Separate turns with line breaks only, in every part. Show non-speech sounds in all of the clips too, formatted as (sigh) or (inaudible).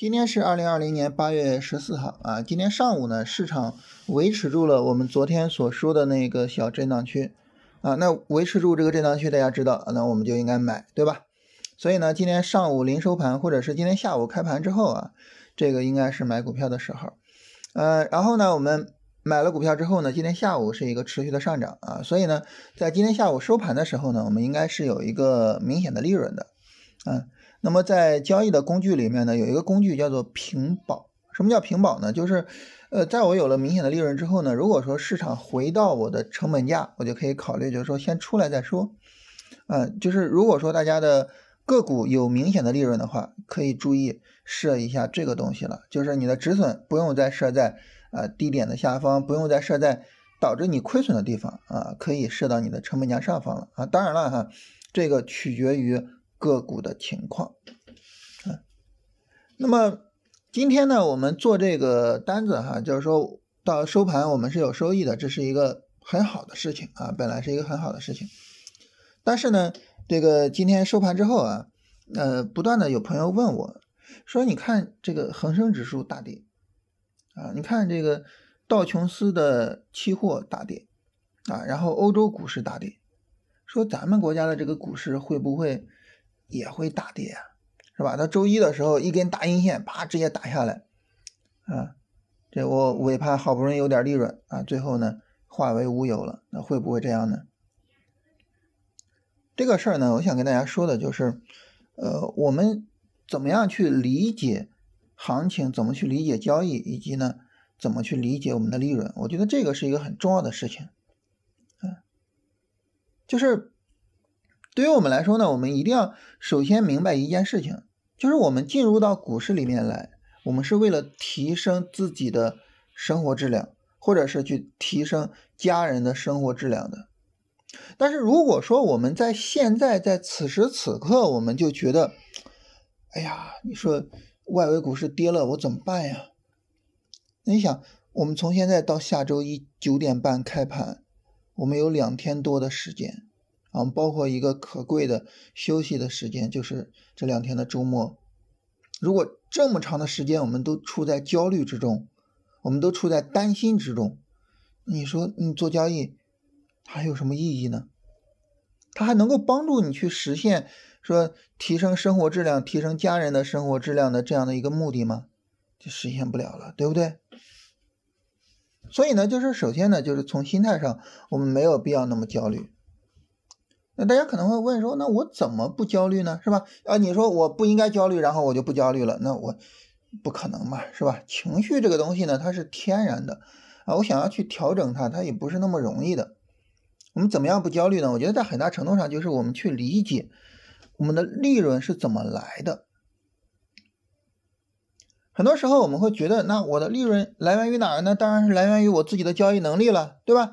今天是二零二零年八月十四号啊，今天上午呢，市场维持住了我们昨天所说的那个小震荡区啊，那维持住这个震荡区，大家知道，那我们就应该买，对吧？所以呢，今天上午临收盘或者是今天下午开盘之后啊，这个应该是买股票的时候，呃，然后呢，我们买了股票之后呢，今天下午是一个持续的上涨啊，所以呢，在今天下午收盘的时候呢，我们应该是有一个明显的利润的，嗯。那么在交易的工具里面呢，有一个工具叫做平保。什么叫平保呢？就是，呃，在我有了明显的利润之后呢，如果说市场回到我的成本价，我就可以考虑，就是说先出来再说。嗯，就是如果说大家的个股有明显的利润的话，可以注意设一下这个东西了，就是你的止损不用再设在呃低点的下方，不用再设在导致你亏损的地方啊，可以设到你的成本价上方了啊。当然了哈，这个取决于。个股的情况，嗯，那么今天呢，我们做这个单子哈，就是说到收盘我们是有收益的，这是一个很好的事情啊，本来是一个很好的事情。但是呢，这个今天收盘之后啊，呃，不断的有朋友问我，说你看这个恒生指数大跌啊，你看这个道琼斯的期货大跌啊，然后欧洲股市大跌，说咱们国家的这个股市会不会？也会大跌，是吧？它周一的时候一根大阴线，啪，直接打下来，啊，这我尾盘好不容易有点利润啊，最后呢化为乌有了，那会不会这样呢？这个事儿呢，我想跟大家说的就是，呃，我们怎么样去理解行情，怎么去理解交易，以及呢，怎么去理解我们的利润？我觉得这个是一个很重要的事情，嗯，就是。对于我们来说呢，我们一定要首先明白一件事情，就是我们进入到股市里面来，我们是为了提升自己的生活质量，或者是去提升家人的生活质量的。但是如果说我们在现在在此时此刻，我们就觉得，哎呀，你说外围股市跌了，我怎么办呀？你想，我们从现在到下周一九点半开盘，我们有两天多的时间。啊，包括一个可贵的休息的时间，就是这两天的周末。如果这么长的时间，我们都处在焦虑之中，我们都处在担心之中，你说你做交易还有什么意义呢？它还能够帮助你去实现说提升生活质量、提升家人的生活质量的这样的一个目的吗？就实现不了了，对不对？所以呢，就是首先呢，就是从心态上，我们没有必要那么焦虑。那大家可能会问说，那我怎么不焦虑呢？是吧？啊，你说我不应该焦虑，然后我就不焦虑了，那我不可能嘛，是吧？情绪这个东西呢，它是天然的啊，我想要去调整它，它也不是那么容易的。我们怎么样不焦虑呢？我觉得在很大程度上就是我们去理解我们的利润是怎么来的。很多时候我们会觉得，那我的利润来源于哪儿呢？当然是来源于我自己的交易能力了，对吧？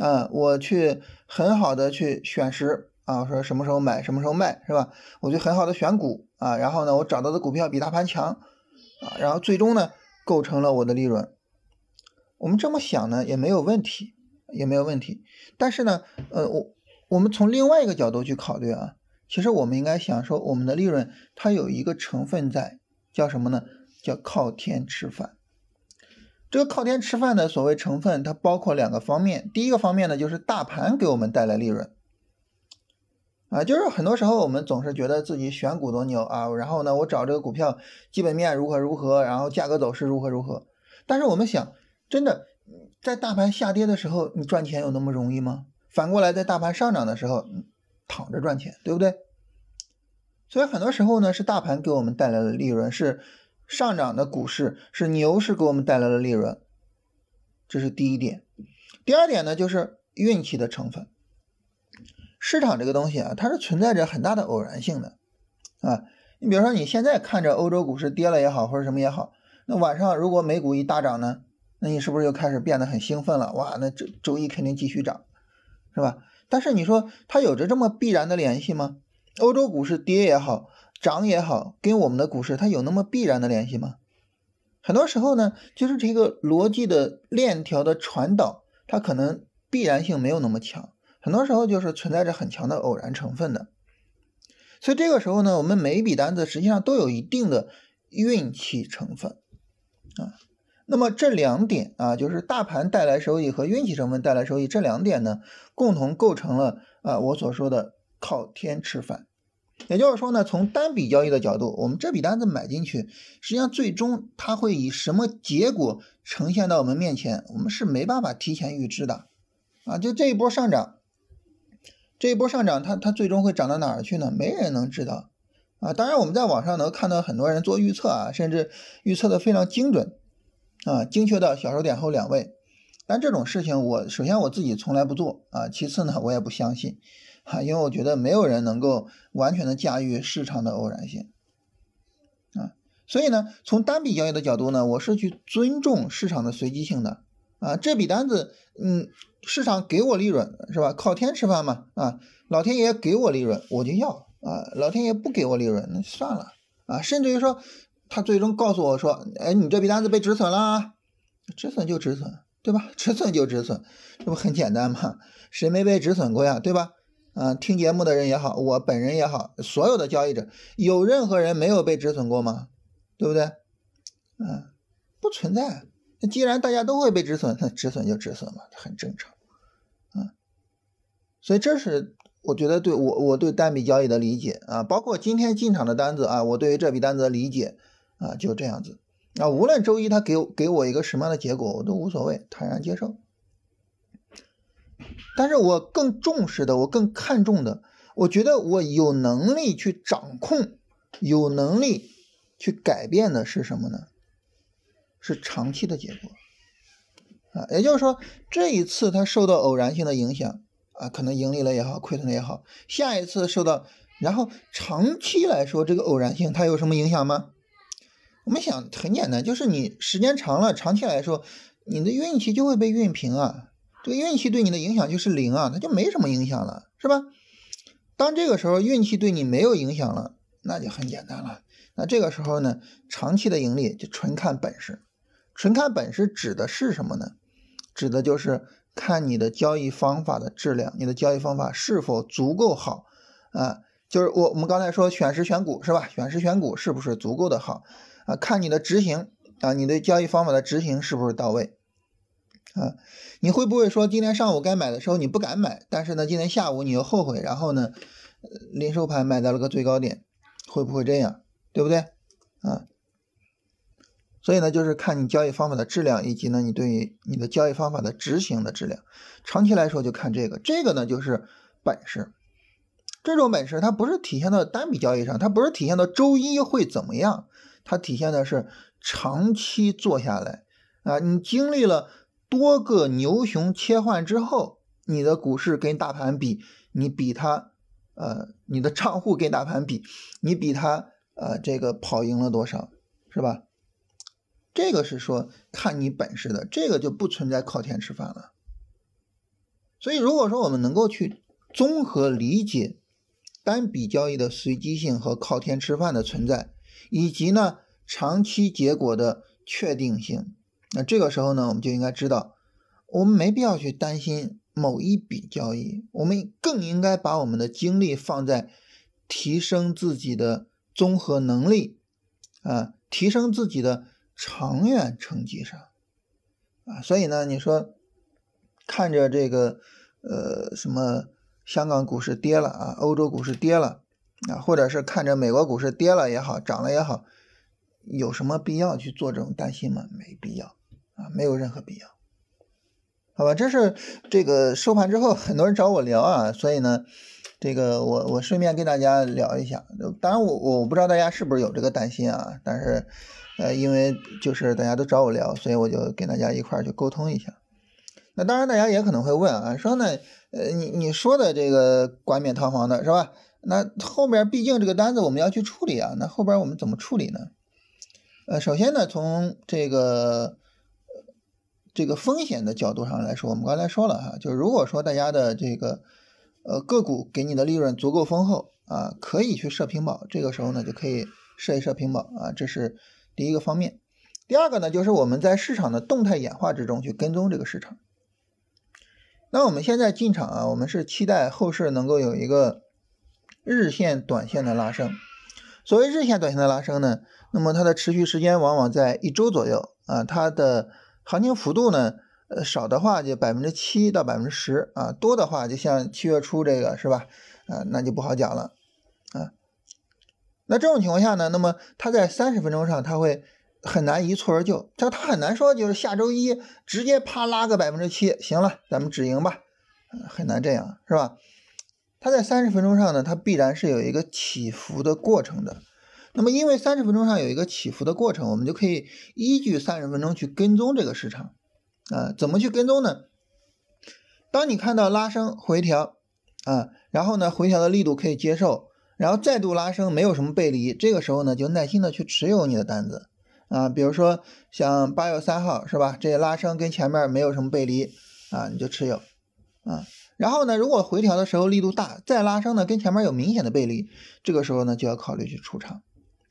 啊，我去很好的去选时啊，我说什么时候买，什么时候卖，是吧？我就很好的选股啊，然后呢，我找到的股票比大盘强啊，然后最终呢，构成了我的利润。我们这么想呢，也没有问题，也没有问题。但是呢，呃，我我们从另外一个角度去考虑啊，其实我们应该想说，我们的利润它有一个成分在，叫什么呢？叫靠天吃饭。这个靠天吃饭的所谓成分，它包括两个方面。第一个方面呢，就是大盘给我们带来利润，啊，就是很多时候我们总是觉得自己选股多牛啊，然后呢，我找这个股票基本面如何如何，然后价格走势如何如何。但是我们想，真的在大盘下跌的时候，你赚钱有那么容易吗？反过来，在大盘上涨的时候，躺着赚钱，对不对？所以很多时候呢，是大盘给我们带来的利润是。上涨的股市是牛市给我们带来了利润，这是第一点。第二点呢，就是运气的成分。市场这个东西啊，它是存在着很大的偶然性的啊。你比如说，你现在看着欧洲股市跌了也好，或者什么也好，那晚上如果美股一大涨呢，那你是不是又开始变得很兴奋了？哇，那周周一肯定继续涨，是吧？但是你说它有着这么必然的联系吗？欧洲股市跌也好。涨也好，跟我们的股市它有那么必然的联系吗？很多时候呢，就是这个逻辑的链条的传导，它可能必然性没有那么强，很多时候就是存在着很强的偶然成分的。所以这个时候呢，我们每一笔单子实际上都有一定的运气成分啊。那么这两点啊，就是大盘带来收益和运气成分带来收益这两点呢，共同构成了啊我所说的靠天吃饭。也就是说呢，从单笔交易的角度，我们这笔单子买进去，实际上最终它会以什么结果呈现到我们面前，我们是没办法提前预知的啊。就这一波上涨，这一波上涨，它它最终会涨到哪儿去呢？没人能知道啊。当然，我们在网上能看到很多人做预测啊，甚至预测的非常精准啊，精确到小数点后两位。但这种事情，我首先我自己从来不做啊，其次呢，我也不相信。啊，因为我觉得没有人能够完全的驾驭市场的偶然性，啊，所以呢，从单笔交易的角度呢，我是去尊重市场的随机性的，啊，这笔单子，嗯，市场给我利润是吧？靠天吃饭嘛，啊，老天爷给我利润我就要，啊，老天爷不给我利润那算了，啊，甚至于说他最终告诉我说，哎，你这笔单子被止损了，止损就止损，对吧？止损就止损，这不很简单吗？谁没被止损过呀，对吧？啊，听节目的人也好，我本人也好，所有的交易者，有任何人没有被止损过吗？对不对？嗯，不存在。那既然大家都会被止损，那 (laughs) 止损就止损嘛，很正常。啊，所以这是我觉得对我我对单笔交易的理解啊，包括今天进场的单子啊，我对于这笔单子的理解啊，就这样子。啊，无论周一他给给我一个什么样的结果，我都无所谓，坦然接受。但是我更重视的，我更看重的，我觉得我有能力去掌控，有能力去改变的是什么呢？是长期的结果啊，也就是说，这一次它受到偶然性的影响啊，可能盈利了也好，亏损了也好，下一次受到，然后长期来说，这个偶然性它有什么影响吗？我们想很简单，就是你时间长了，长期来说，你的运气就会被熨平啊。这个运气对你的影响就是零啊，它就没什么影响了，是吧？当这个时候运气对你没有影响了，那就很简单了。那这个时候呢，长期的盈利就纯看本事。纯看本事指的是什么呢？指的就是看你的交易方法的质量，你的交易方法是否足够好啊？就是我我们刚才说选时选股是吧？选时选股是不是足够的好啊？看你的执行啊，你对交易方法的执行是不是到位？啊，你会不会说今天上午该买的时候你不敢买，但是呢，今天下午你又后悔，然后呢，临收盘买到了个最高点，会不会这样？对不对？啊，所以呢，就是看你交易方法的质量，以及呢，你对于你的交易方法的执行的质量。长期来说就看这个，这个呢就是本事。这种本事它不是体现到单笔交易上，它不是体现到周一会怎么样，它体现的是长期做下来啊，你经历了。多个牛熊切换之后，你的股市跟大盘比，你比它，呃，你的账户跟大盘比，你比它，呃，这个跑赢了多少，是吧？这个是说看你本事的，这个就不存在靠天吃饭了。所以，如果说我们能够去综合理解单笔交易的随机性和靠天吃饭的存在，以及呢长期结果的确定性。那这个时候呢，我们就应该知道，我们没必要去担心某一笔交易，我们更应该把我们的精力放在提升自己的综合能力啊，提升自己的长远成绩上啊。所以呢，你说看着这个呃什么香港股市跌了啊，欧洲股市跌了啊，或者是看着美国股市跌了也好，涨了也好，有什么必要去做这种担心吗？没必要。啊，没有任何必要，好吧？这是这个收盘之后，很多人找我聊啊，所以呢，这个我我顺便跟大家聊一下。当然，我我不知道大家是不是有这个担心啊，但是呃，因为就是大家都找我聊，所以我就跟大家一块儿去沟通一下。那当然，大家也可能会问啊，说呢，呃，你你说的这个冠冕堂皇的是吧？那后面毕竟这个单子我们要去处理啊，那后边我们怎么处理呢？呃，首先呢，从这个。这个风险的角度上来说，我们刚才说了哈，就如果说大家的这个呃个股给你的利润足够丰厚啊，可以去设平保，这个时候呢就可以设一设平保啊，这是第一个方面。第二个呢，就是我们在市场的动态演化之中去跟踪这个市场。那我们现在进场啊，我们是期待后市能够有一个日线、短线的拉升。所谓日线短线的拉升呢，那么它的持续时间往往在一周左右啊，它的行情幅度呢，呃少的话就百分之七到百分之十啊，多的话就像七月初这个是吧？啊，那就不好讲了啊。那这种情况下呢，那么它在三十分钟上，它会很难一蹴而就，它它很难说就是下周一直接啪拉个百分之七，行了，咱们止盈吧，很难这样，是吧？它在三十分钟上呢，它必然是有一个起伏的过程的。那么因为三十分钟上有一个起伏的过程，我们就可以依据三十分钟去跟踪这个市场啊，怎么去跟踪呢？当你看到拉升回调啊，然后呢回调的力度可以接受。然后再度拉升，没有什么背离，这个时候呢，就耐心的去持有你的单子啊，比如说像八月三号是吧？这拉升跟前面没有什么背离啊，你就持有啊。然后呢，如果回调的时候力度大，再拉升呢，跟前面有明显的背离，这个时候呢就要考虑去出场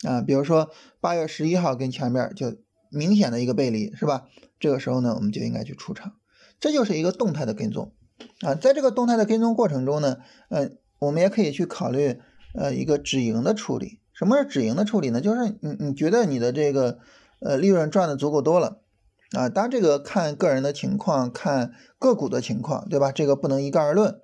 啊。比如说八月十一号跟前面就明显的一个背离是吧？这个时候呢，我们就应该去出场，这就是一个动态的跟踪啊。在这个动态的跟踪过程中呢，嗯，我们也可以去考虑。呃，一个止盈的处理，什么是止盈的处理呢？就是你你觉得你的这个呃利润赚的足够多了啊，当然这个看个人的情况，看个股的情况，对吧？这个不能一概而论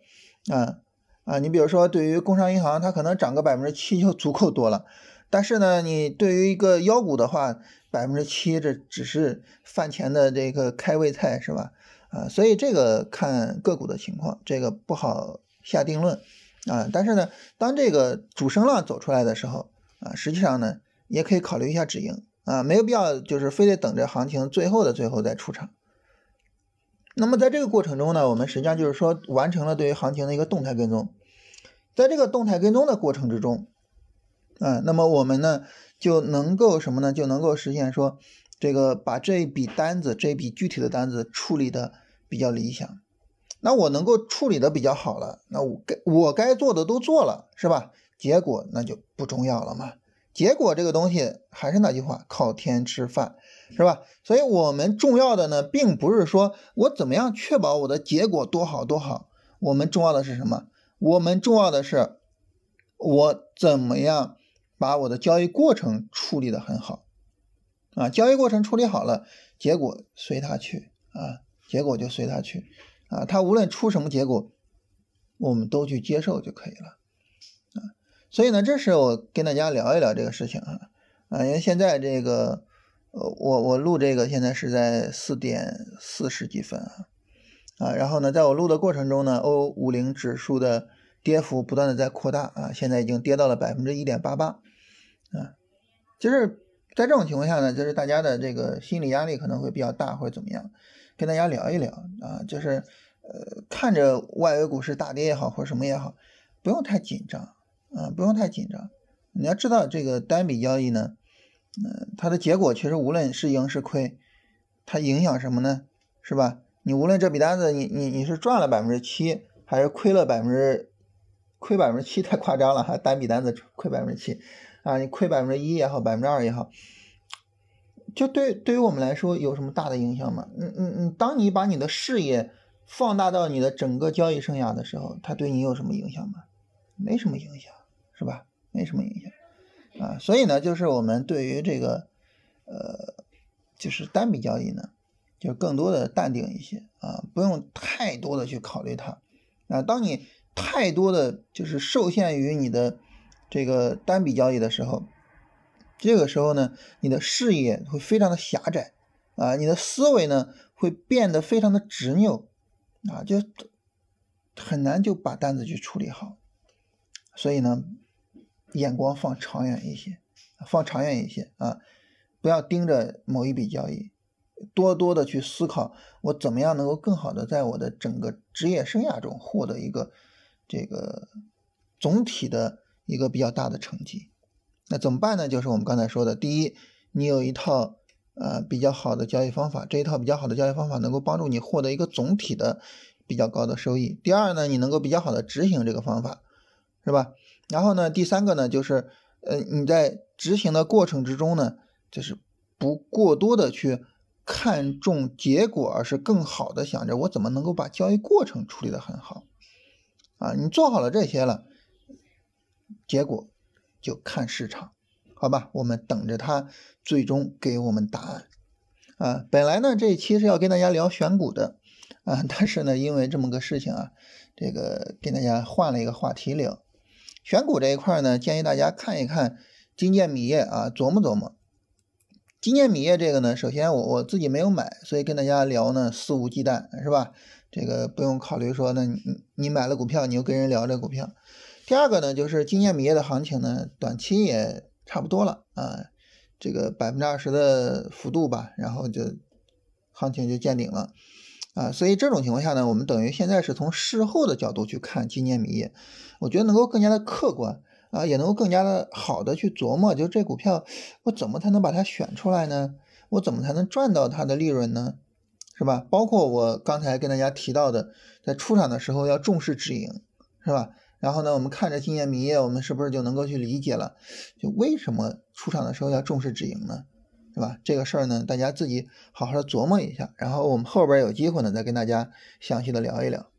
啊啊，你比如说对于工商银行，它可能涨个百分之七就足够多了，但是呢，你对于一个妖股的话，百分之七这只是饭前的这个开胃菜是吧？啊，所以这个看个股的情况，这个不好下定论。啊，但是呢，当这个主升浪走出来的时候，啊，实际上呢，也可以考虑一下止盈啊，没有必要就是非得等着行情最后的最后再出场。那么在这个过程中呢，我们实际上就是说完成了对于行情的一个动态跟踪，在这个动态跟踪的过程之中，啊，那么我们呢就能够什么呢？就能够实现说这个把这一笔单子这一笔具体的单子处理的比较理想。那我能够处理的比较好了，那我该我该做的都做了，是吧？结果那就不重要了嘛。结果这个东西还是那句话，靠天吃饭，是吧？所以我们重要的呢，并不是说我怎么样确保我的结果多好多好，我们重要的是什么？我们重要的是我怎么样把我的交易过程处理的很好啊？交易过程处理好了，结果随他去啊，结果就随他去。啊，他无论出什么结果，我们都去接受就可以了，所以呢，这是我跟大家聊一聊这个事情啊，啊，因为现在这个，呃，我我录这个现在是在四点四十几分啊，啊，然后呢，在我录的过程中呢，欧五零指数的跌幅不断的在扩大啊，现在已经跌到了百分之一点八八，啊，就是在这种情况下呢，就是大家的这个心理压力可能会比较大或者怎么样。跟大家聊一聊。啊，就是呃，看着外围股市大跌也好，或者什么也好，不用太紧张啊，不用太紧张。你要知道，这个单笔交易呢，嗯，它的结果其实无论是赢是亏，它影响什么呢？是吧？你无论这笔单子你你你是赚了百分之七，还是亏了百分之亏百分之七，太夸张了哈，单笔单子亏百分之七啊，你亏百分之一也好，百分之二也好。就对对于我们来说有什么大的影响吗？嗯嗯嗯，当你把你的视野放大到你的整个交易生涯的时候，它对你有什么影响吗？没什么影响，是吧？没什么影响啊。所以呢，就是我们对于这个呃，就是单笔交易呢，就更多的淡定一些啊，不用太多的去考虑它啊。当你太多的就是受限于你的这个单笔交易的时候。这个时候呢，你的视野会非常的狭窄啊，你的思维呢会变得非常的执拗啊，就很难就把单子去处理好。所以呢，眼光放长远一些，放长远一些啊，不要盯着某一笔交易，多多的去思考我怎么样能够更好的在我的整个职业生涯中获得一个这个总体的一个比较大的成绩。那怎么办呢？就是我们刚才说的，第一，你有一套呃比较好的交易方法，这一套比较好的交易方法能够帮助你获得一个总体的比较高的收益。第二呢，你能够比较好的执行这个方法，是吧？然后呢，第三个呢，就是呃你在执行的过程之中呢，就是不过多的去看重结果，而是更好的想着我怎么能够把交易过程处理的很好啊。你做好了这些了，结果。就看市场好吧，我们等着它最终给我们答案啊。本来呢这一期是要跟大家聊选股的啊，但是呢因为这么个事情啊，这个跟大家换了一个话题聊。选股这一块呢，建议大家看一看金建米业啊，琢磨琢磨。金建米业这个呢，首先我我自己没有买，所以跟大家聊呢肆无忌惮，是吧？这个不用考虑说，那你你买了股票，你又跟人聊这股票。第二个呢，就是金建米业的行情呢，短期也差不多了啊，这个百分之二十的幅度吧，然后就行情就见顶了啊，所以这种情况下呢，我们等于现在是从事后的角度去看今年米业，我觉得能够更加的客观啊，也能够更加的好的去琢磨，就这股票我怎么才能把它选出来呢？我怎么才能赚到它的利润呢？是吧？包括我刚才跟大家提到的，在出场的时候要重视止盈，是吧？然后呢，我们看着今年米业，我们是不是就能够去理解了？就为什么出场的时候要重视止盈呢？是吧？这个事儿呢，大家自己好好的琢磨一下。然后我们后边有机会呢，再跟大家详细的聊一聊。